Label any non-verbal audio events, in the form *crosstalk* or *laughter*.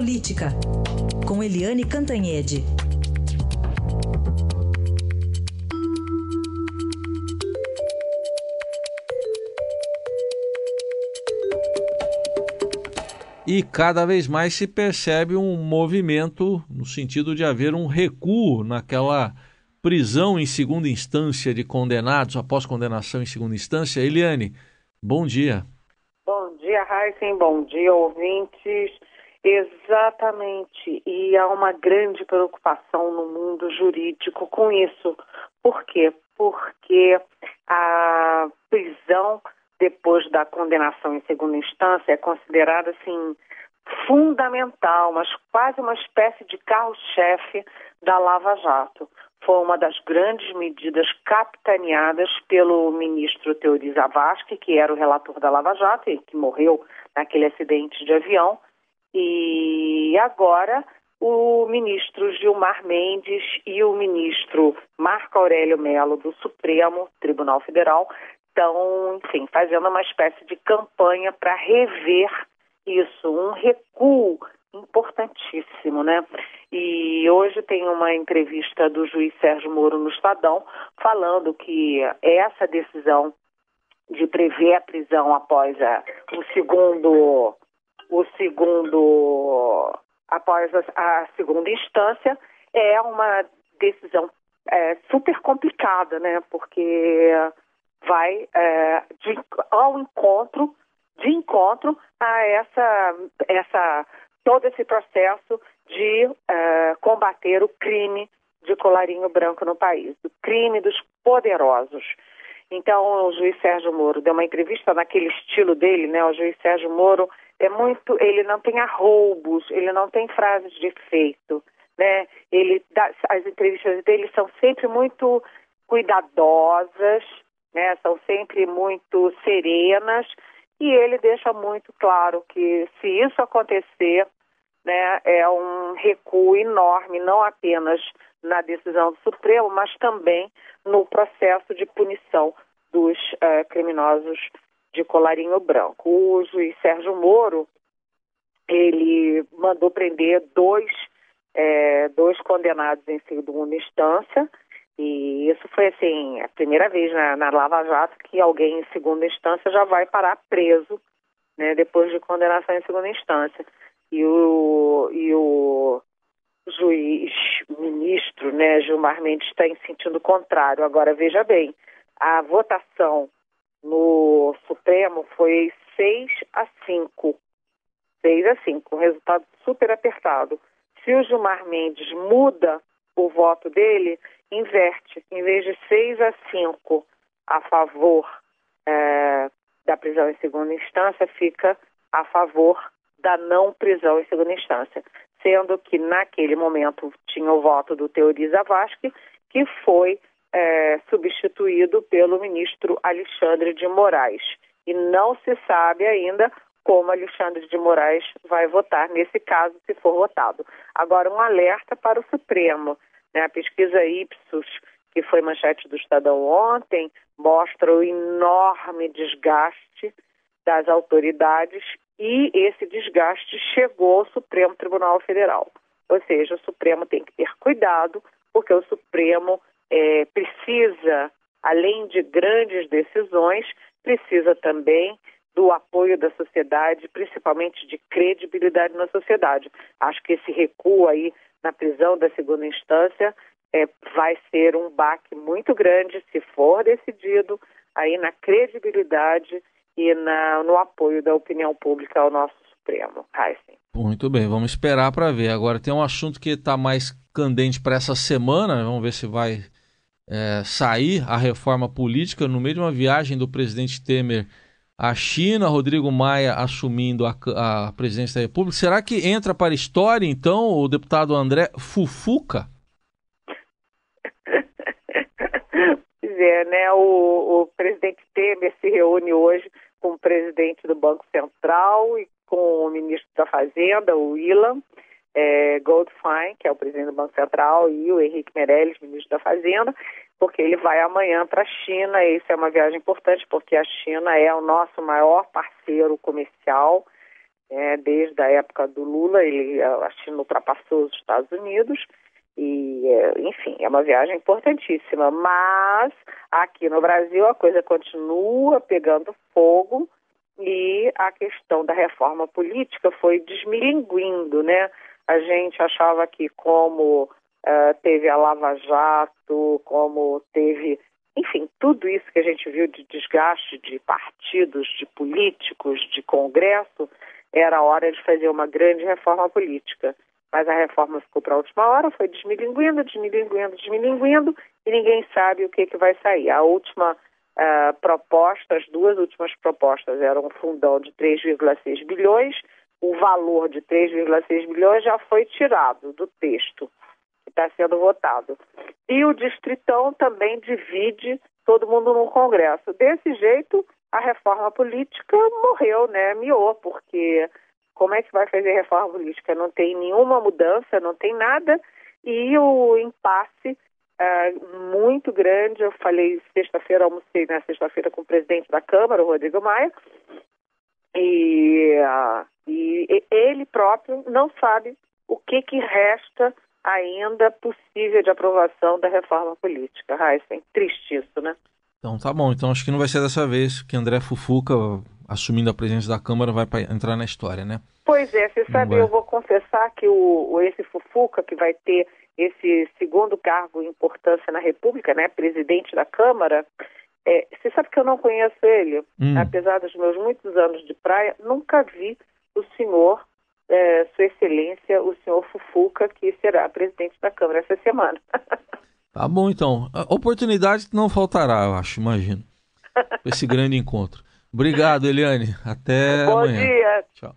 Política, com Eliane Cantanhede. E cada vez mais se percebe um movimento no sentido de haver um recuo naquela prisão em segunda instância de condenados após condenação em segunda instância. Eliane, bom dia. Bom dia, Heisen. Bom dia, ouvintes. Exatamente. E há uma grande preocupação no mundo jurídico com isso. Por quê? Porque a prisão depois da condenação em segunda instância é considerada assim fundamental, mas quase uma espécie de carro-chefe da Lava Jato. Foi uma das grandes medidas capitaneadas pelo ministro Teori Zavascki, que era o relator da Lava Jato e que morreu naquele acidente de avião. E agora o ministro Gilmar Mendes e o ministro Marco Aurélio Melo do Supremo Tribunal Federal estão, enfim, fazendo uma espécie de campanha para rever isso, um recuo importantíssimo, né? E hoje tem uma entrevista do juiz Sérgio Moro no Estadão falando que essa decisão de prever a prisão após a, o segundo o segundo após a, a segunda instância é uma decisão é, super complicada, né? Porque vai é, de, ao encontro, de encontro a essa, essa todo esse processo de é, combater o crime de colarinho branco no país, o crime dos poderosos. Então, o juiz Sérgio Moro deu uma entrevista naquele estilo dele, né? O juiz Sérgio Moro é muito, ele não tem arroubos, ele não tem frases de efeito, né? Ele dá, as entrevistas dele são sempre muito cuidadosas, né? São sempre muito serenas e ele deixa muito claro que se isso acontecer, né, é um recuo enorme, não apenas na decisão do Supremo, mas também no processo de punição dos uh, criminosos de colarinho branco. O juiz Sérgio Moro, ele mandou prender dois, é, dois condenados em segunda instância, e isso foi assim, a primeira vez na, na Lava Jato que alguém em segunda instância já vai parar preso, né, depois de condenação em segunda instância. E o, e o juiz ministro, né, Gilmar Mendes, está em sentido contrário. Agora, veja bem, a votação no Supremo foi 6 a 5. 6 a 5, um resultado super apertado. Se o Gilmar Mendes muda o voto dele, inverte. Em vez de 6 a 5 a favor é, da prisão em segunda instância, fica a favor da não prisão em segunda instância. Sendo que naquele momento tinha o voto do Teori Zavascki, que foi é, substituído pelo ministro Alexandre de Moraes. E não se sabe ainda como Alexandre de Moraes vai votar nesse caso, se for votado. Agora, um alerta para o Supremo. Né? A pesquisa Ipsos, que foi manchete do Estadão ontem, mostra o enorme desgaste das autoridades e esse desgaste chegou ao Supremo Tribunal Federal. Ou seja, o Supremo tem que ter cuidado, porque o Supremo é, precisa, além de grandes decisões, precisa também do apoio da sociedade, principalmente de credibilidade na sociedade. Acho que esse recuo aí na prisão da segunda instância é, vai ser um baque muito grande se for decidido aí na credibilidade e na, no apoio da opinião pública ao nosso Supremo. Muito bem, vamos esperar para ver. Agora tem um assunto que está mais candente para essa semana, vamos ver se vai é, sair a reforma política no meio de uma viagem do presidente Temer à China, Rodrigo Maia assumindo a, a presidência da República. Será que entra para a história, então, o deputado André Fufuca? *laughs* Pois é, né? O, o presidente Temer se reúne hoje com o presidente do Banco Central e com o ministro da Fazenda, o Ilan é, Goldfein, que é o presidente do Banco Central, e o Henrique Meirelles, ministro da Fazenda, porque ele vai amanhã para a China. E isso é uma viagem importante, porque a China é o nosso maior parceiro comercial. É, desde a época do Lula, ele, a China ultrapassou os Estados Unidos e, é, enfim, é uma viagem importantíssima. Mas aqui no Brasil a coisa continua pegando fogo e a questão da reforma política foi desmilinguindo, né? A gente achava que como uh, teve a Lava Jato, como teve, enfim, tudo isso que a gente viu de desgaste de partidos, de políticos, de Congresso, era hora de fazer uma grande reforma política. Mas a reforma ficou para a última hora, foi desmilinguindo, desmilinguindo, desmilinguindo, e ninguém sabe o que, que vai sair. A última uh, proposta, as duas últimas propostas eram um fundão de 3,6 bilhões, o valor de 3,6 bilhões já foi tirado do texto que está sendo votado. E o Distritão também divide todo mundo no Congresso. Desse jeito, a reforma política morreu, né? Miou, porque como é que vai fazer reforma política? Não tem nenhuma mudança, não tem nada, e o impasse é, muito grande. Eu falei sexta-feira, almocei na sexta-feira com o presidente da Câmara, o Rodrigo Maia, e, uh, e ele próprio não sabe o que, que resta ainda possível de aprovação da reforma política. Heisen, triste isso, né? Então tá bom, então acho que não vai ser dessa vez que André Fufuca, assumindo a presidência da Câmara, vai entrar na história, né? Pois é, você sabe, eu vou confessar que o, esse Fufuca, que vai ter esse segundo cargo em importância na República, né, presidente da Câmara, você sabe que eu não conheço ele, hum. apesar dos meus muitos anos de praia, nunca vi o senhor, é, Sua Excelência, o senhor Fufuca, que será presidente da Câmara essa semana. *laughs* Tá bom, então. A oportunidade não faltará, eu acho, imagino. *laughs* Esse grande encontro. Obrigado, Eliane. Até Bom amanhã. dia. Tchau.